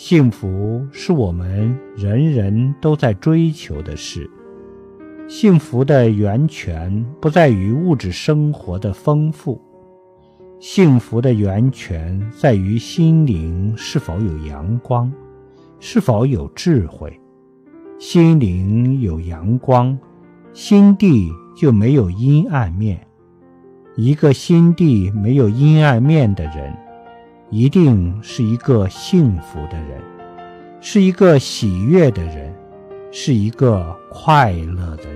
幸福是我们人人都在追求的事。幸福的源泉不在于物质生活的丰富，幸福的源泉在于心灵是否有阳光，是否有智慧。心灵有阳光，心地就没有阴暗面。一个心地没有阴暗面的人。一定是一个幸福的人，是一个喜悦的人，是一个快乐的人。